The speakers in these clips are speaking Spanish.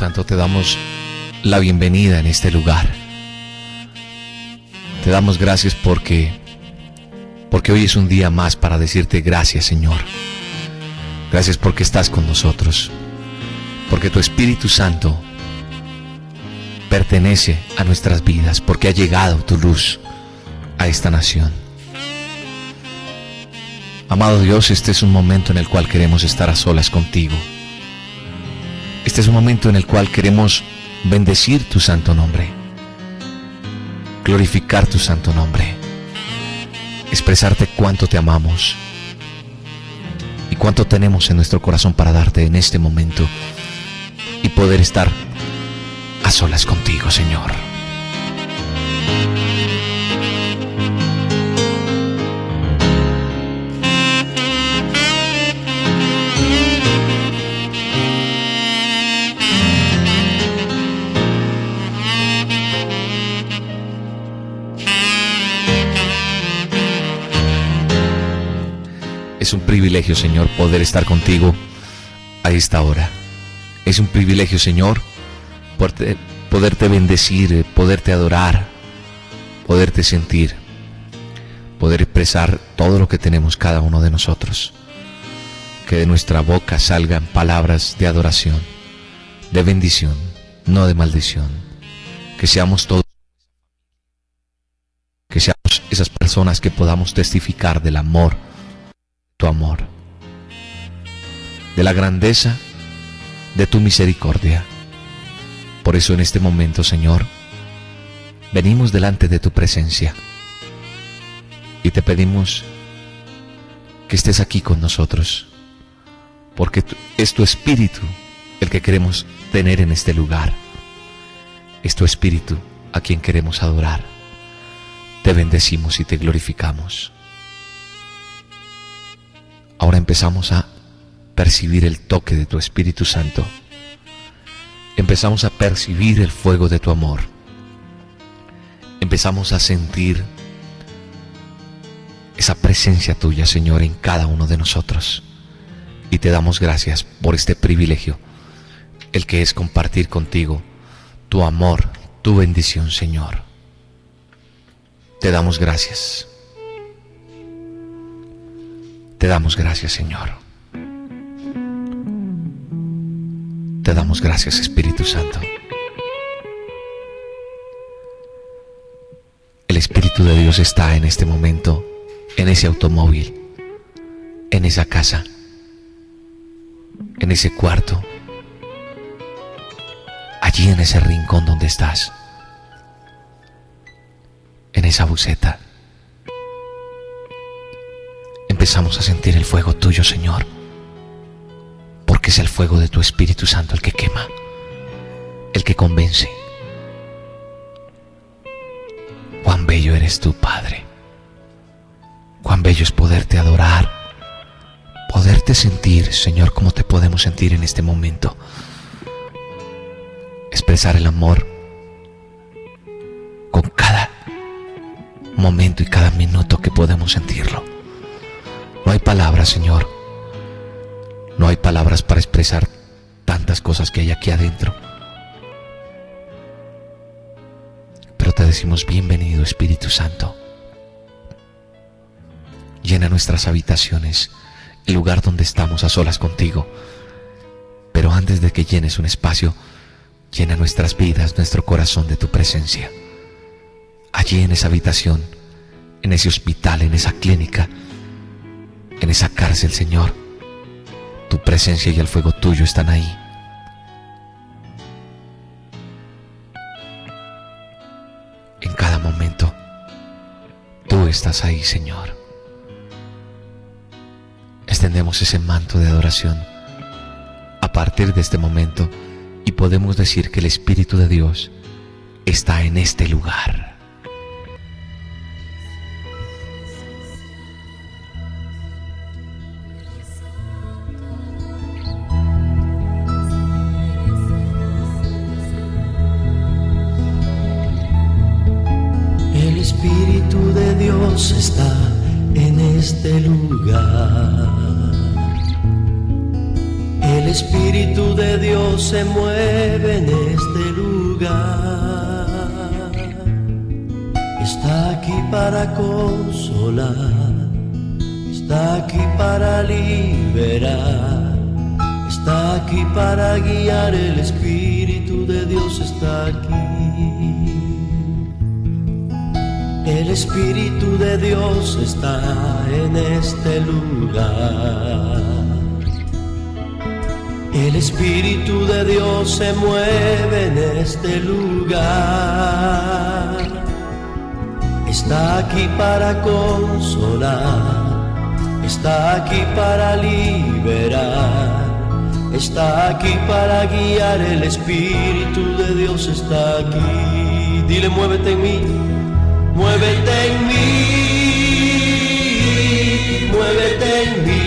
Santo, te damos la bienvenida en este lugar. Te damos gracias porque porque hoy es un día más para decirte gracias, Señor. Gracias porque estás con nosotros. Porque tu Espíritu Santo pertenece a nuestras vidas, porque ha llegado tu luz a esta nación. Amado Dios, este es un momento en el cual queremos estar a solas contigo. Este es un momento en el cual queremos bendecir tu santo nombre, glorificar tu santo nombre, expresarte cuánto te amamos y cuánto tenemos en nuestro corazón para darte en este momento y poder estar a solas contigo, Señor. Es un privilegio, Señor, poder estar contigo a esta hora. Es un privilegio, Señor, poderte, poderte bendecir, poderte adorar, poderte sentir, poder expresar todo lo que tenemos cada uno de nosotros. Que de nuestra boca salgan palabras de adoración, de bendición, no de maldición. Que seamos todos, que seamos esas personas que podamos testificar del amor tu amor, de la grandeza de tu misericordia. Por eso en este momento, Señor, venimos delante de tu presencia y te pedimos que estés aquí con nosotros, porque es tu espíritu el que queremos tener en este lugar. Es tu espíritu a quien queremos adorar. Te bendecimos y te glorificamos. Ahora empezamos a percibir el toque de tu Espíritu Santo. Empezamos a percibir el fuego de tu amor. Empezamos a sentir esa presencia tuya, Señor, en cada uno de nosotros. Y te damos gracias por este privilegio, el que es compartir contigo tu amor, tu bendición, Señor. Te damos gracias. Te damos gracias, Señor. Te damos gracias, Espíritu Santo. El Espíritu de Dios está en este momento, en ese automóvil, en esa casa, en ese cuarto, allí en ese rincón donde estás, en esa buceta empezamos a sentir el fuego tuyo, Señor, porque es el fuego de tu Espíritu Santo el que quema, el que convence. Cuán bello eres tú, Padre. Cuán bello es poderte adorar, poderte sentir, Señor, como te podemos sentir en este momento. Expresar el amor con cada momento y cada minuto que podemos sentirlo. No hay palabras, Señor. No hay palabras para expresar tantas cosas que hay aquí adentro. Pero te decimos bienvenido, Espíritu Santo. Llena nuestras habitaciones, el lugar donde estamos a solas contigo. Pero antes de que llenes un espacio, Llena nuestras vidas, nuestro corazón de tu presencia. Allí en esa habitación, en ese hospital, en esa clínica, en esa cárcel, Señor, tu presencia y el fuego tuyo están ahí. En cada momento, tú estás ahí, Señor. Extendemos ese manto de adoración a partir de este momento y podemos decir que el Espíritu de Dios está en este lugar. Aquí para liberar, está aquí para guiar. El Espíritu de Dios está aquí. Dile, muévete en mí, muévete en mí, muévete en mí.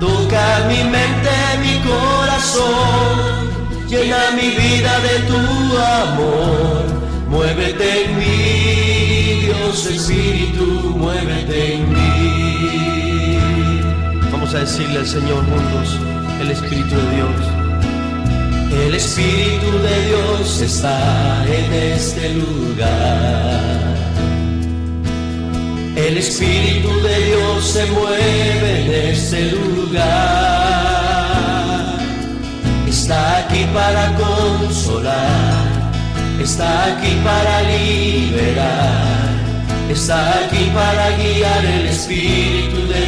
Toca mi mente, mi corazón, llena mi vida de tu amor. Muévete en mí, Dios Espíritu, muévete en mí. A decirle al Señor juntos, el Espíritu de Dios. El Espíritu de Dios está en este lugar. El Espíritu de Dios se mueve en este lugar. Está aquí para consolar, está aquí para liberar, está aquí para guiar. El Espíritu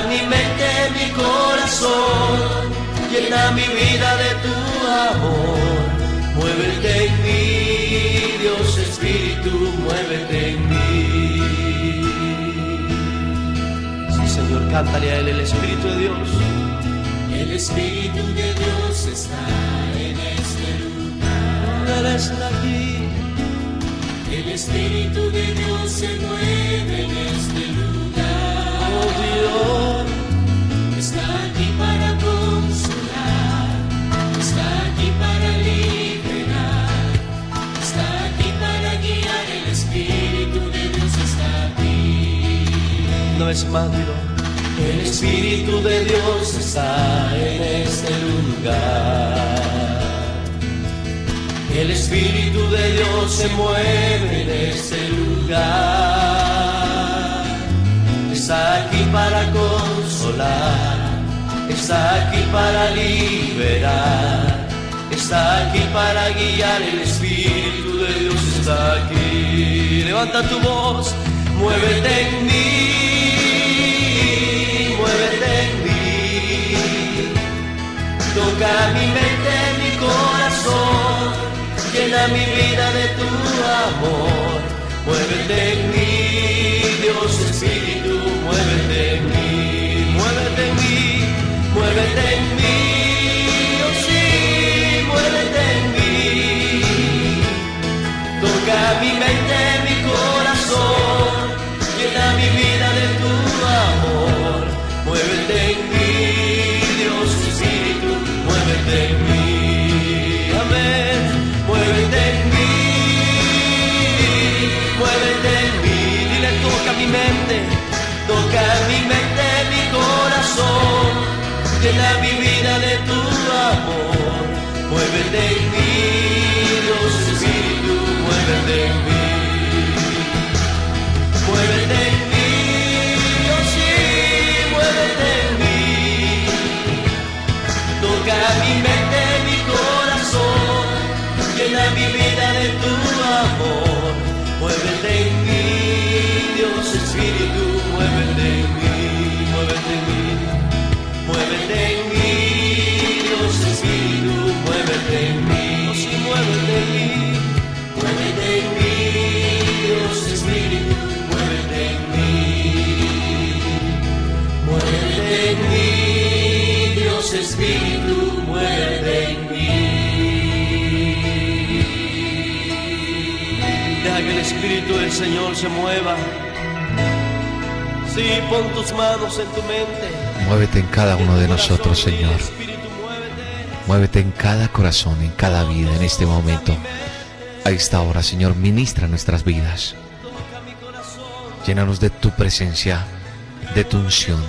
mi mente, mi corazón, llena mi vida de tu amor. Muévete en mí, Dios Espíritu, muévete en mí. Sí, Señor, cántale a Él el Espíritu de Dios. El Espíritu de Dios está en este lugar. Él está aquí. El Espíritu de Dios se mueve en este lugar. Es dilo. El Espíritu de Dios está en este lugar. El Espíritu de Dios se mueve en este lugar. Está aquí para consolar, está aquí para liberar, está aquí para guiar. El Espíritu de Dios está aquí. Levanta tu voz, muévete en mí, muévete en mí. Toca mi mente, mi corazón Llena mi vida de tu amor. Muévete en mí, Dios Espíritu, muévete en mí, muévete en mí, muévete en mí. Espíritu del Señor se mueva. Sí, pon tus manos en tu mente. Muévete en cada uno de nosotros, Señor. Muévete en cada corazón, en cada vida, en este momento. A esta hora, Señor, ministra nuestras vidas. Llénanos de tu presencia, de tu unción,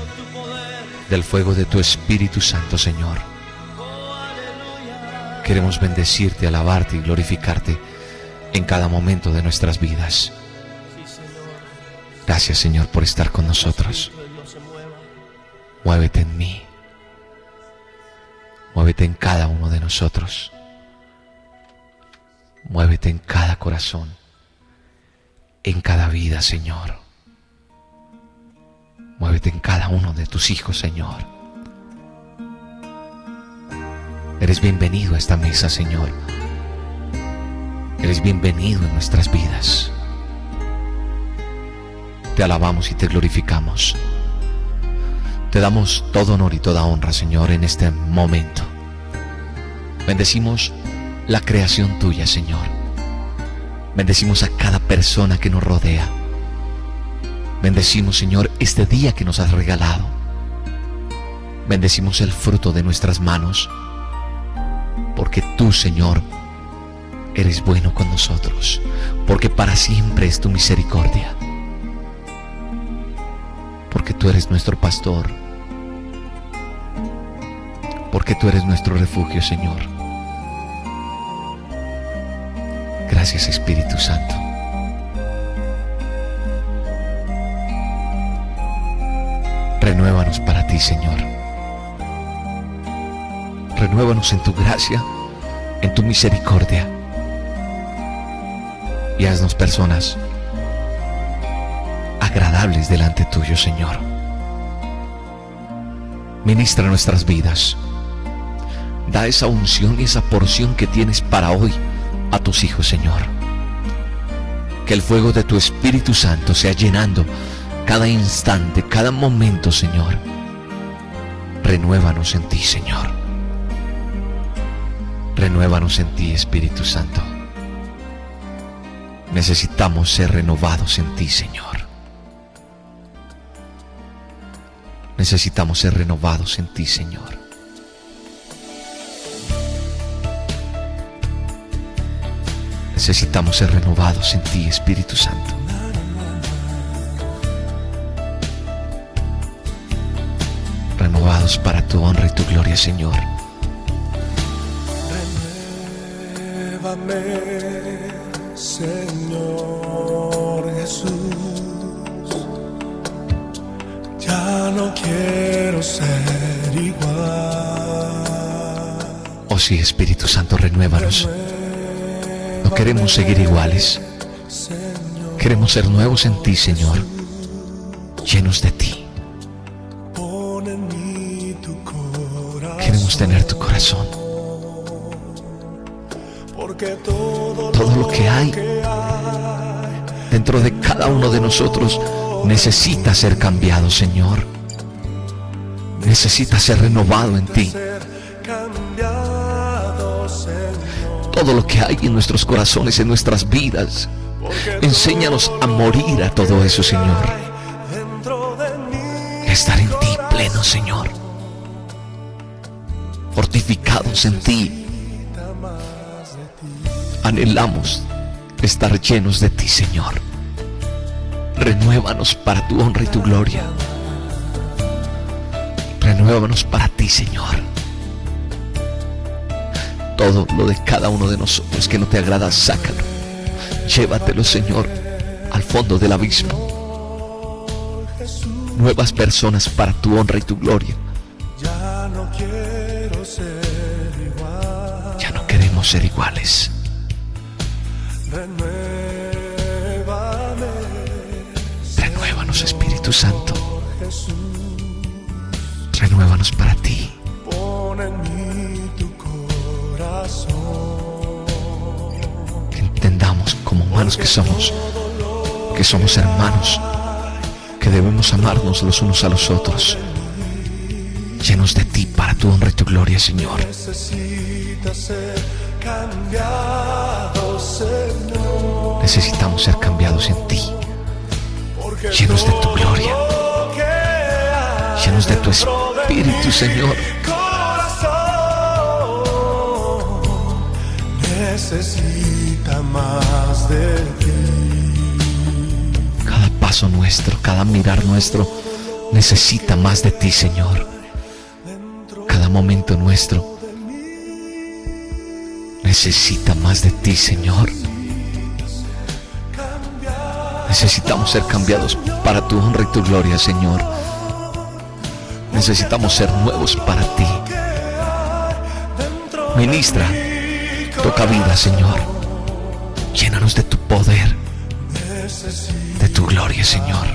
del fuego de tu Espíritu Santo, Señor. Queremos bendecirte, alabarte y glorificarte en cada momento de nuestras vidas. Gracias, Señor, por estar con nosotros. Muévete en mí. Muévete en cada uno de nosotros. Muévete en cada corazón, en cada vida, Señor. Muévete en cada uno de tus hijos, Señor. Eres bienvenido a esta mesa, Señor. Eres bienvenido en nuestras vidas. Te alabamos y te glorificamos. Te damos todo honor y toda honra, Señor, en este momento. Bendecimos la creación tuya, Señor. Bendecimos a cada persona que nos rodea. Bendecimos, Señor, este día que nos has regalado. Bendecimos el fruto de nuestras manos, porque tú, Señor, eres bueno con nosotros, porque para siempre es tu misericordia, porque tú eres nuestro pastor, porque tú eres nuestro refugio, Señor. Gracias, Espíritu Santo. Renuévanos para ti, Señor. Renuévanos en tu gracia, en tu misericordia. Y haznos personas agradables delante tuyo, Señor. Ministra nuestras vidas. Da esa unción y esa porción que tienes para hoy a tus hijos, Señor. Que el fuego de tu Espíritu Santo sea llenando cada instante, cada momento, Señor. Renuévanos en ti, Señor. Renuévanos en ti, Espíritu Santo. Necesitamos ser renovados en ti, Señor. Necesitamos ser renovados en ti, Señor. Necesitamos ser renovados en ti, Espíritu Santo. Renovados para tu honra y tu gloria, Señor. Renuévame, no quiero ser igual. Oh sí, Espíritu Santo, renuévanos. No queremos seguir iguales. Queremos ser nuevos en ti, Señor. Llenos de ti. Queremos tener tu corazón. Todo lo que hay dentro de cada uno de nosotros necesita ser cambiado, Señor. Necesita ser renovado en ti. Todo lo que hay en nuestros corazones, en nuestras vidas. Enséñanos a morir a todo eso, Señor. estar en ti pleno, Señor. Fortificados en ti. Anhelamos estar llenos de ti, Señor. Renuévanos para tu honra y tu gloria. Renuévanos para ti, Señor. Todo lo de cada uno de nosotros que no te agrada, sácalo. Llévatelo, Señor, al fondo del abismo. Nuevas personas para tu honra y tu gloria. ya no quiero ser. Ya no queremos ser iguales. Renuévanos, Espíritu Santo. Renuévanos para ti. Pon en mí tu corazón. Que entendamos como humanos que somos, que somos hermanos, que debemos amarnos los unos a los otros. Llenos de ti para tu honra y tu gloria, Señor. Necesitamos ser cambiados en ti, llenos de tu gloria, llenos de tu de Espíritu, Señor. Corazón necesita más de ti. Cada paso nuestro, cada mirar nuestro, necesita más de ti, Señor. Cada momento nuestro necesita más de ti, Señor. Necesitamos ser cambiados para tu honra y tu gloria, Señor. Necesitamos ser nuevos para ti. Ministra, toca vida, Señor. Llénanos de tu poder, de tu gloria, Señor.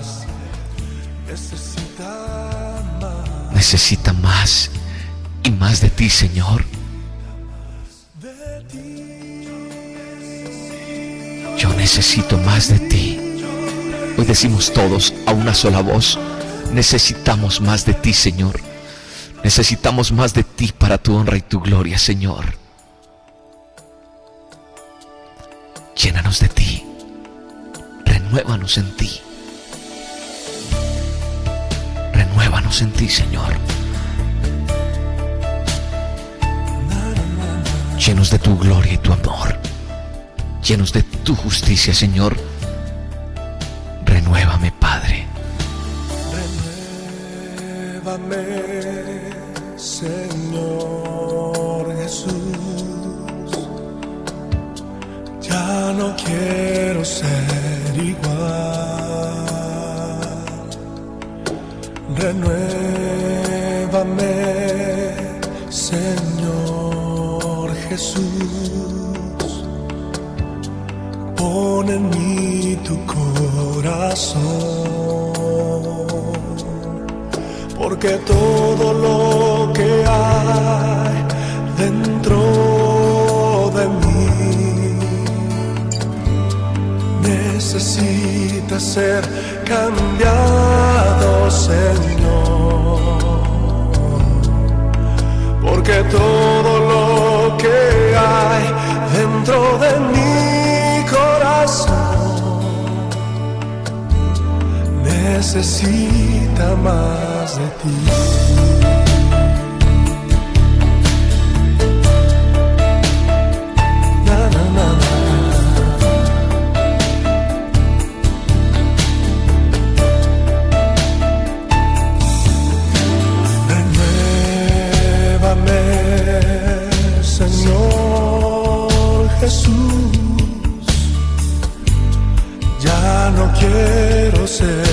Necesita más y más de ti, Señor. Yo necesito más de ti. Hoy decimos todos a una sola voz, necesitamos más de ti, Señor. Necesitamos más de ti para tu honra y tu gloria, Señor. Llénanos de ti. Renuévanos en ti. Renuévanos en ti, Señor. Llenos de tu gloria y tu amor. Llenos de tu justicia, Señor. Necesita ser cambiado, Señor. Porque todo lo que hay dentro de mi corazón necesita más de ti. Ser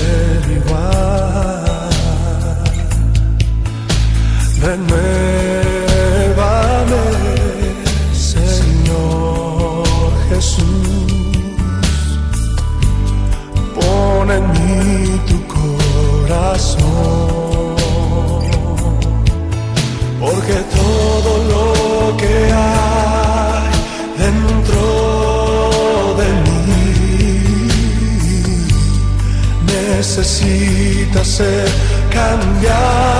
necesita ser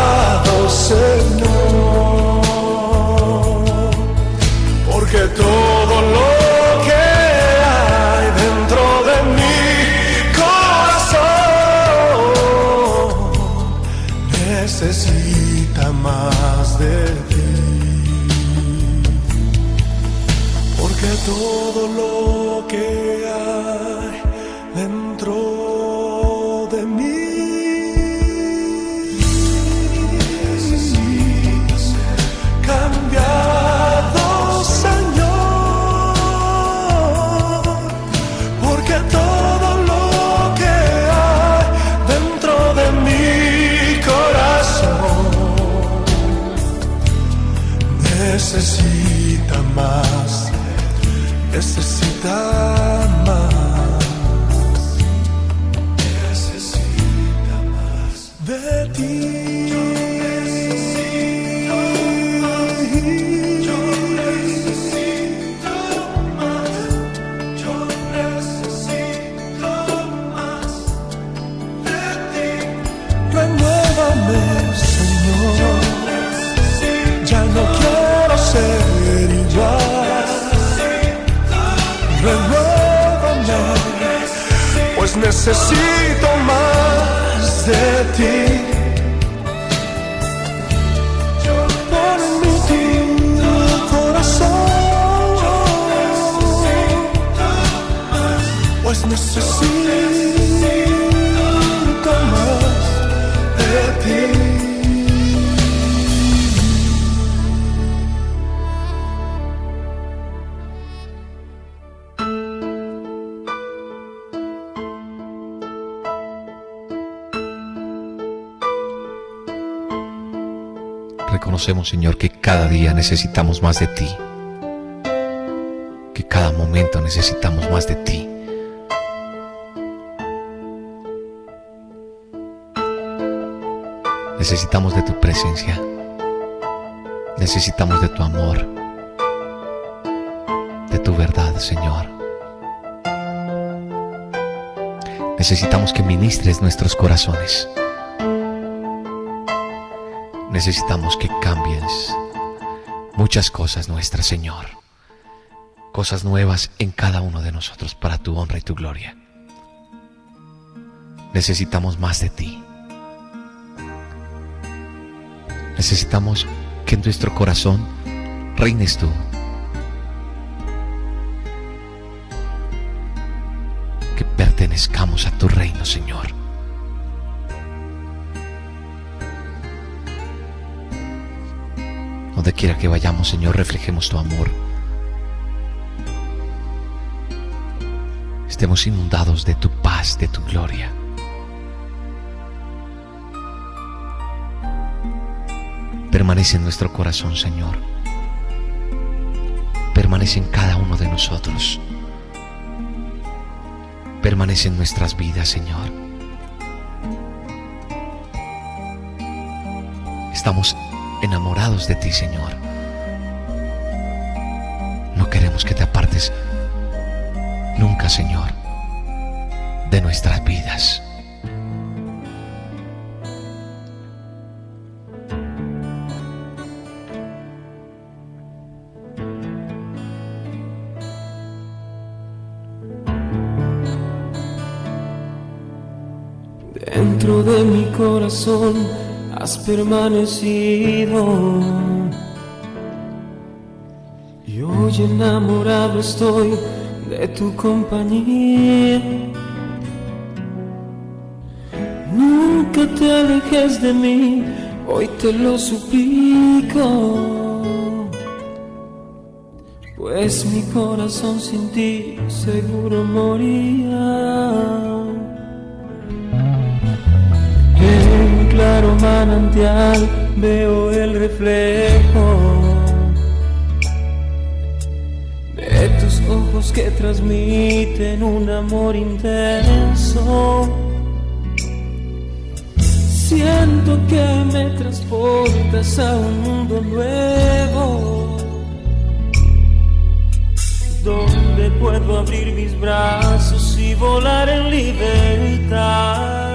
Señor, que cada día necesitamos más de ti. Que cada momento necesitamos más de ti. Necesitamos de tu presencia. Necesitamos de tu amor. De tu verdad, Señor. Necesitamos que ministres nuestros corazones. Necesitamos que cambies muchas cosas nuestras, Señor. Cosas nuevas en cada uno de nosotros para tu honra y tu gloria. Necesitamos más de ti. Necesitamos que en nuestro corazón reines tú. Que pertenezcamos a tu reino, Señor. Donde quiera que vayamos, Señor, reflejemos tu amor. Estemos inundados de tu paz, de tu gloria. Permanece en nuestro corazón, Señor. Permanece en cada uno de nosotros. Permanece en nuestras vidas, Señor. Estamos enamorados de ti, Señor. No queremos que te apartes nunca, Señor, de nuestras vidas. Dentro de mi corazón has permanecido. Y hoy enamorado estoy de tu compañía. Nunca te alejes de mí, hoy te lo suplico. Pues mi corazón sin ti seguro moría. Manantial veo el reflejo de tus ojos que transmiten un amor intenso. Siento que me transportas a un mundo nuevo donde puedo abrir mis brazos y volar en libertad.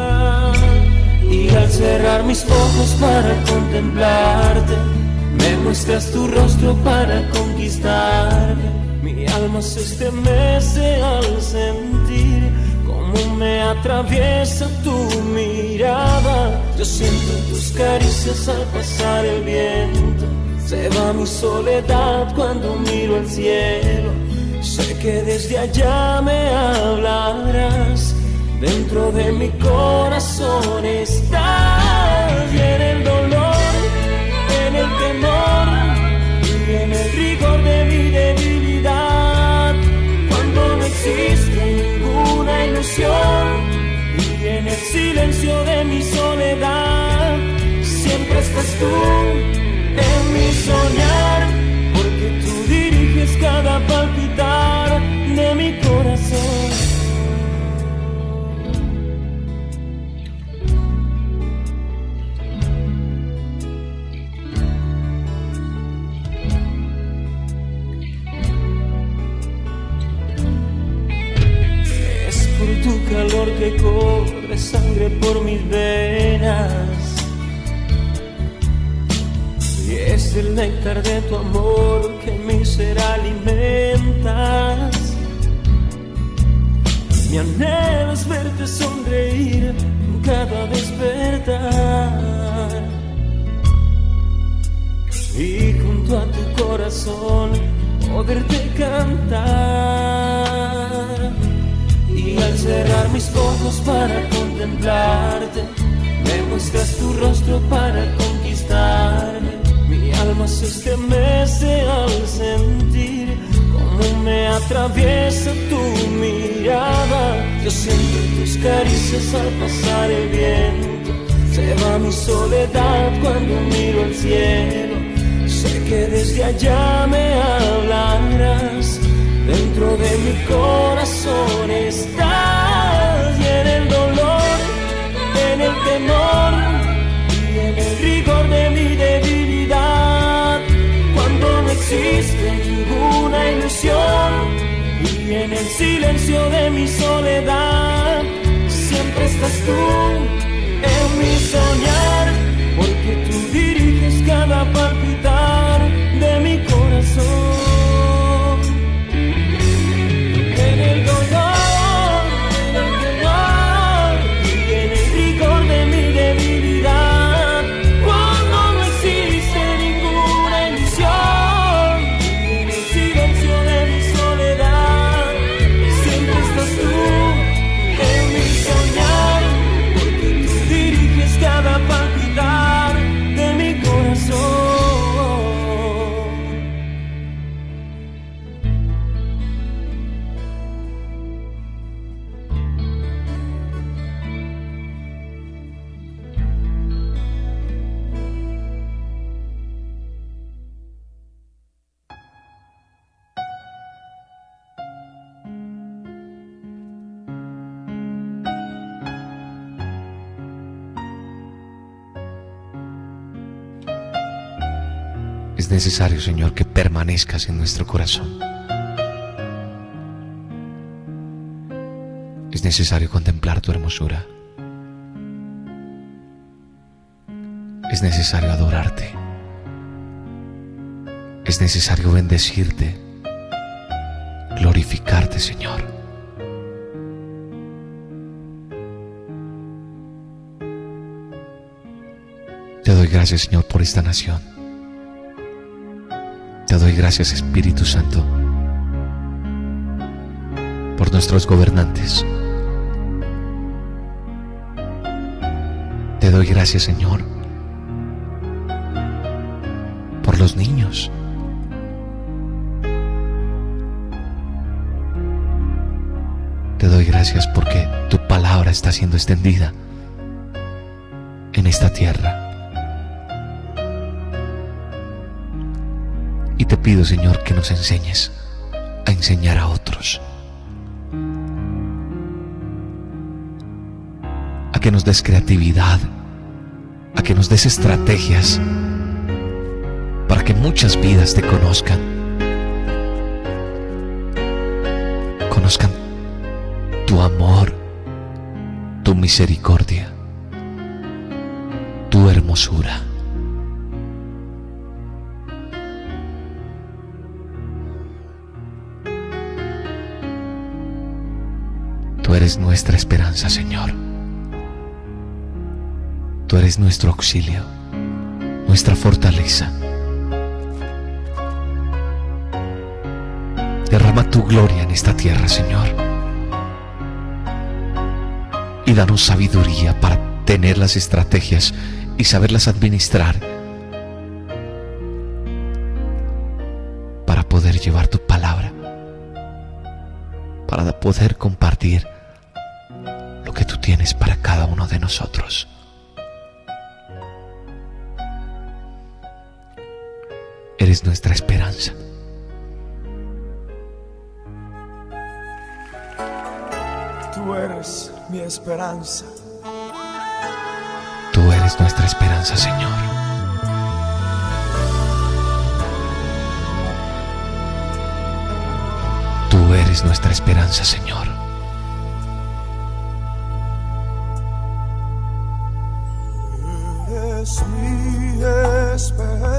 Y al cerrar mis ojos para contemplarte, me muestras tu rostro para conquistarme. Mi alma se estremece al sentir cómo me atraviesa tu mirada. Yo siento tus caricias al pasar el viento. Se va mi soledad cuando miro el cielo. Sé que desde allá me hablarás. Dentro de mi corazón estás y en el dolor, en el temor y en el rigor de mi debilidad. Cuando no existe ninguna ilusión y en el silencio de mi soledad, siempre estás tú en mi soñar, sangre por mis venas. Y es el néctar de tu amor que mi ser alimentas. Mi anhelo es verte sonreír cada despertar. Y junto a tu corazón poderte cantar. Y al cerrar mis ojos para contemplarte, me muestras tu rostro para conquistarme. Mi alma se estremece al sentir cómo me atraviesa tu mirada. Yo siento tus caricias al pasar el viento. Se va mi soledad cuando miro el cielo. Sé que desde allá me hablarás. Dentro de mi corazón estás y en el dolor, en el temor y en el rigor de mi debilidad. Cuando no existe ninguna ilusión y en el silencio de mi soledad, siempre estás tú en mi soñar, porque tú diriges cada palpitar permanezcas en nuestro corazón. Es necesario contemplar tu hermosura. Es necesario adorarte. Es necesario bendecirte, glorificarte, Señor. Te doy gracias, Señor, por esta nación. Te doy gracias, Espíritu Santo, por nuestros gobernantes. Te doy gracias, Señor, por los niños. Te doy gracias porque tu palabra está siendo extendida en esta tierra. pido, Señor, que nos enseñes a enseñar a otros. A que nos des creatividad, a que nos des estrategias para que muchas vidas te conozcan. Conozcan tu amor, tu misericordia, tu hermosura. eres nuestra esperanza, Señor. Tú eres nuestro auxilio, nuestra fortaleza. Derrama tu gloria en esta tierra, Señor. Y danos sabiduría para tener las estrategias y saberlas administrar para poder llevar tu palabra, para poder compartir tú tienes para cada uno de nosotros. Eres nuestra esperanza. Tú eres mi esperanza. Tú eres nuestra esperanza, Señor. Tú eres nuestra esperanza, Señor. sweet esperas.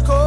las.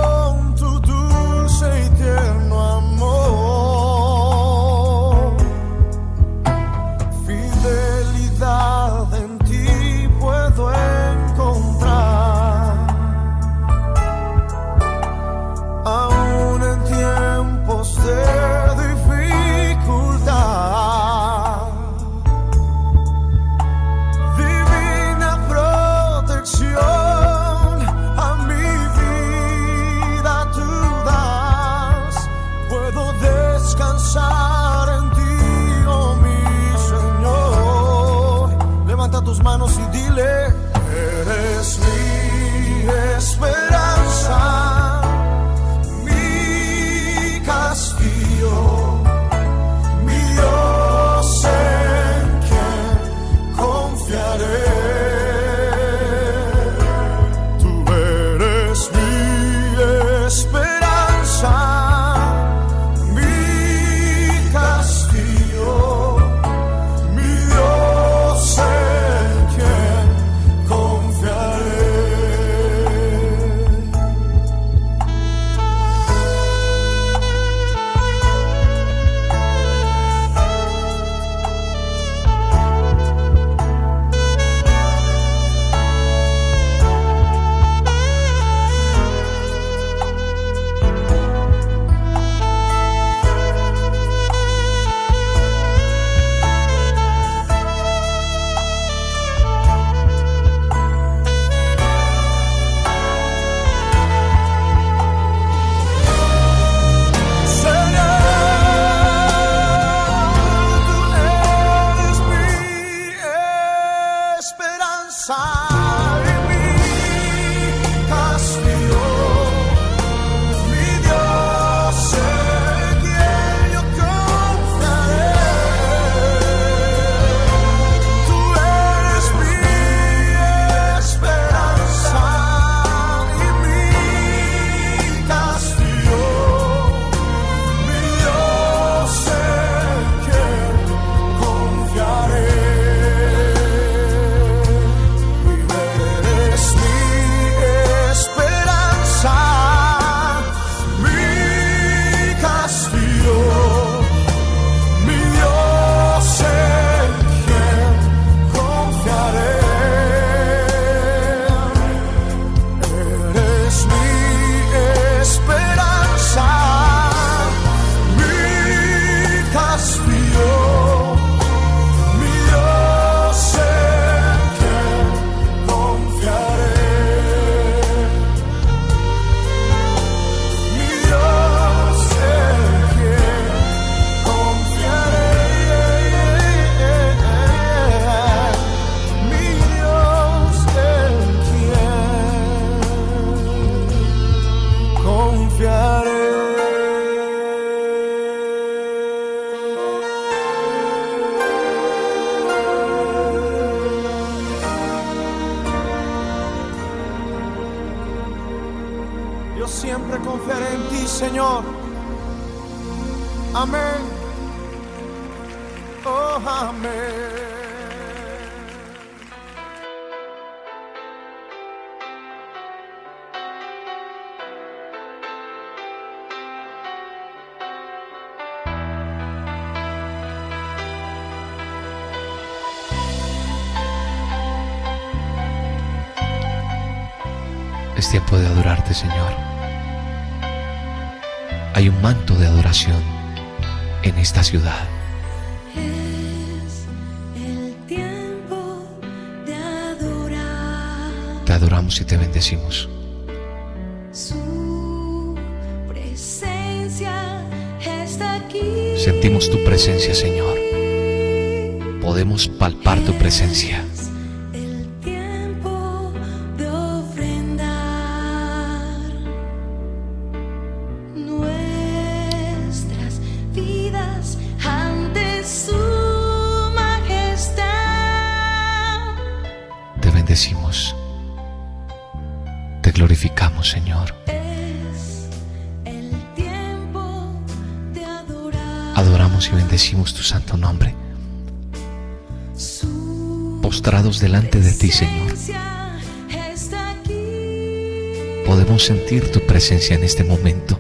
Siempre confiaré en ti, Señor. Amén. Oh, amén. Es tiempo de adorarte, Señor. Hay un manto de adoración en esta ciudad. Es el tiempo de adorar Te adoramos y te bendecimos. su presencia está aquí. Sentimos tu presencia, Señor. Podemos palpar tu presencia. Delante de ti, Señor. Podemos sentir tu presencia en este momento.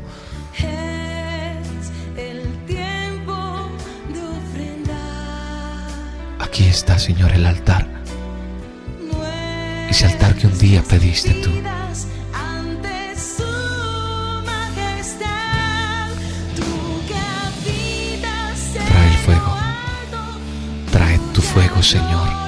Aquí está, Señor, el altar. Ese altar que un día pediste tú. Trae el fuego. Trae tu fuego, Señor.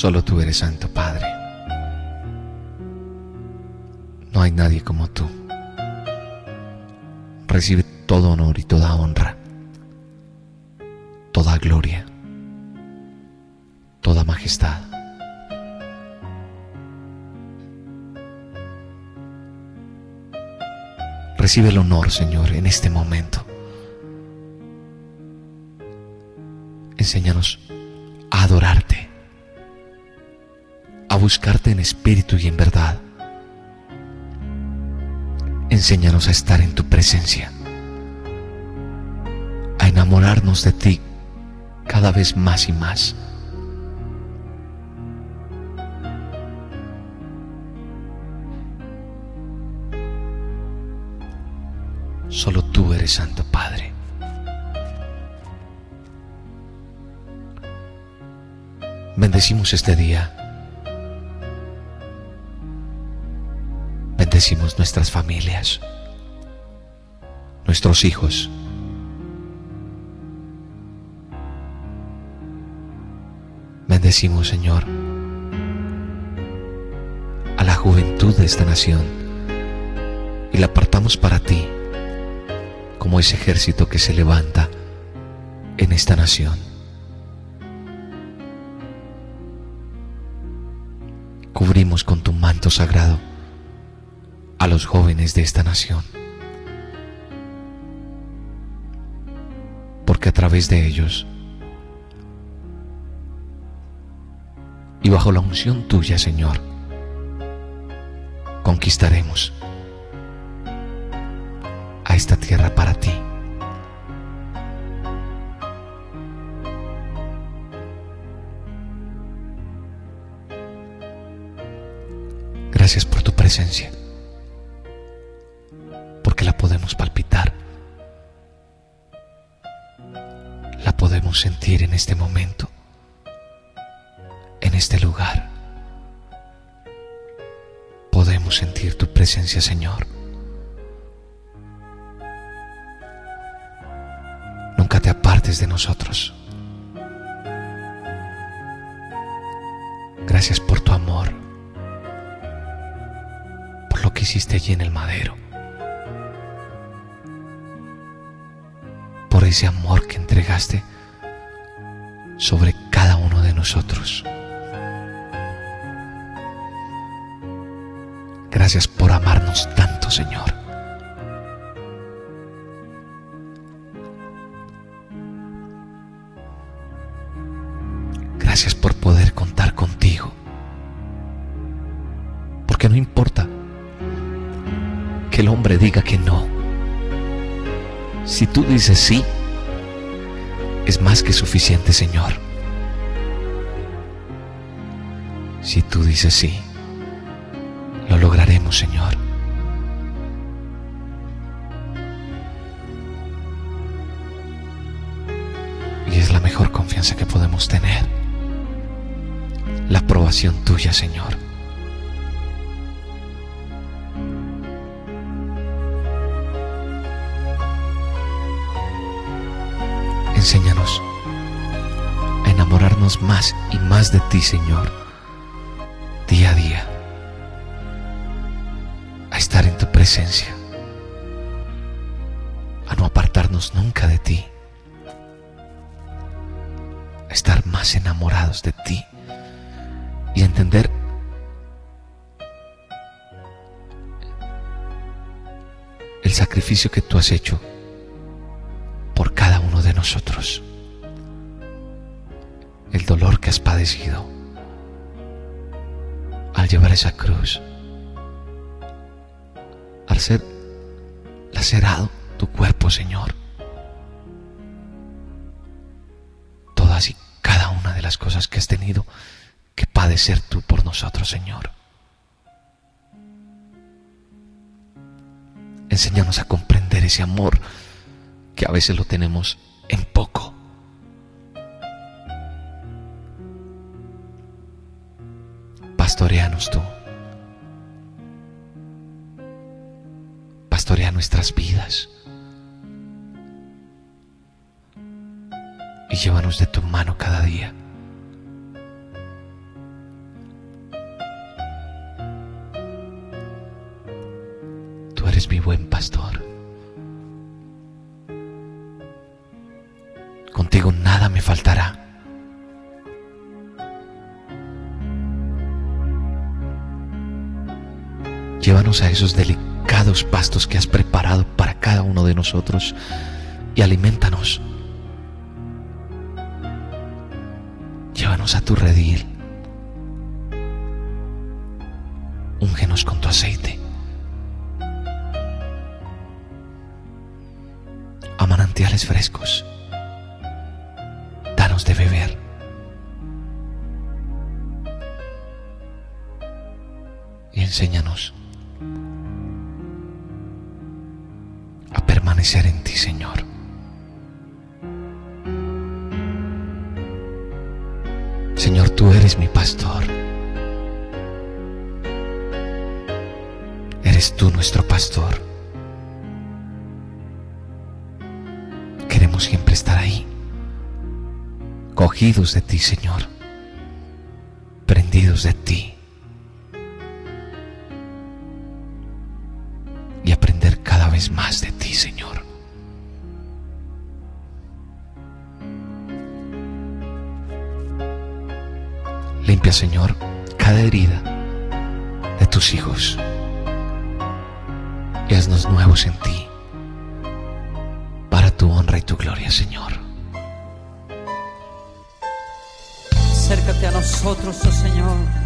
Solo tú eres santo, Padre. No hay nadie como tú. Recibe todo honor y toda honra, toda gloria, toda majestad. Recibe el honor, Señor, en este momento. Enséñanos a adorarte a buscarte en espíritu y en verdad. Enséñanos a estar en tu presencia, a enamorarnos de ti cada vez más y más. Solo tú eres Santo Padre. Bendecimos este día. Bendecimos nuestras familias, nuestros hijos. Bendecimos, Señor, a la juventud de esta nación y la apartamos para ti como ese ejército que se levanta en esta nación. Cubrimos con tu manto sagrado a los jóvenes de esta nación. Porque a través de ellos y bajo la unción tuya, Señor, conquistaremos a esta tierra para ti. Gracias por tu presencia sentir en este momento, en este lugar. Podemos sentir tu presencia, Señor. Nunca te apartes de nosotros. Gracias por tu amor, por lo que hiciste allí en el madero. por ese amor que entregaste sobre cada uno de nosotros. Gracias por amarnos tanto, Señor. Gracias por poder contar contigo. Porque no importa que el hombre diga que no. Si tú dices sí, es más que suficiente, Señor. Si tú dices sí, lo lograremos, Señor. Y es la mejor confianza que podemos tener. La aprobación tuya, Señor. Enséñanos a enamorarnos más y más de ti, Señor, día a día, a estar en tu presencia, a no apartarnos nunca de ti, a estar más enamorados de ti. Y a entender el sacrificio que tú has hecho al llevar esa cruz, al ser lacerado tu cuerpo, Señor. Todas y cada una de las cosas que has tenido que padecer tú por nosotros, Señor. Enséñanos a comprender ese amor que a veces lo tenemos en poco. Pastoreanos tú. Pastorea nuestras vidas. Y llévanos de tu mano cada día. Tú eres mi buen pastor. Contigo nada me faltará. Llévanos a esos delicados pastos que has preparado para cada uno de nosotros y alimentanos. Llévanos a tu redil. Úngenos con tu aceite. A manantiales frescos. Danos de beber. Y enséñanos en ti, Señor. Señor, tú eres mi pastor. Eres tú nuestro pastor. Queremos siempre estar ahí, cogidos de ti, Señor, prendidos de ti. Señor, cada herida de tus hijos y haznos nuevos en ti, para tu honra y tu gloria, Señor. Acércate a nosotros, oh Señor.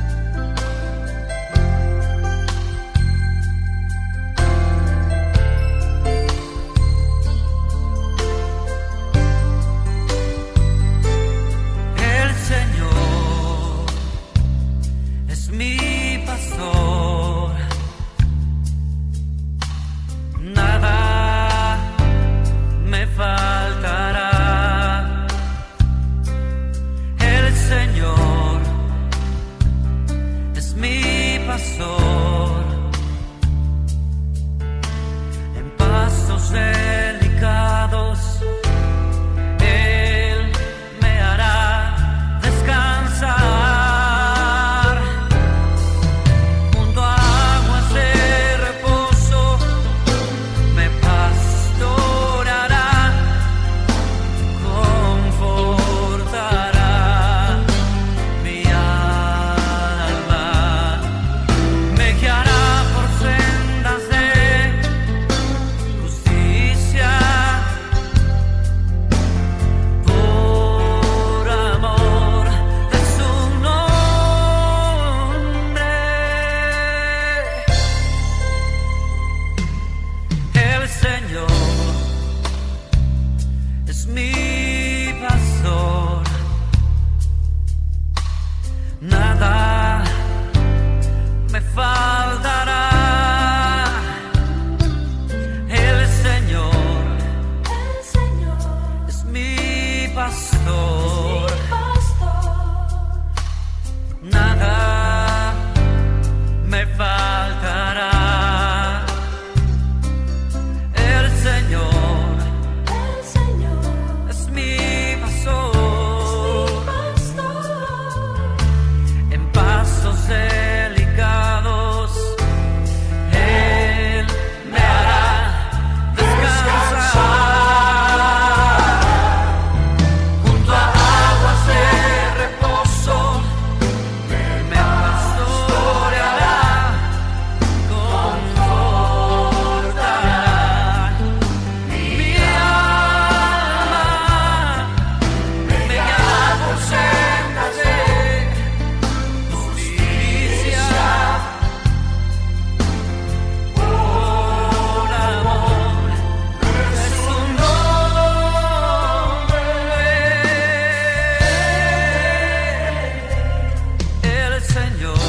Señor.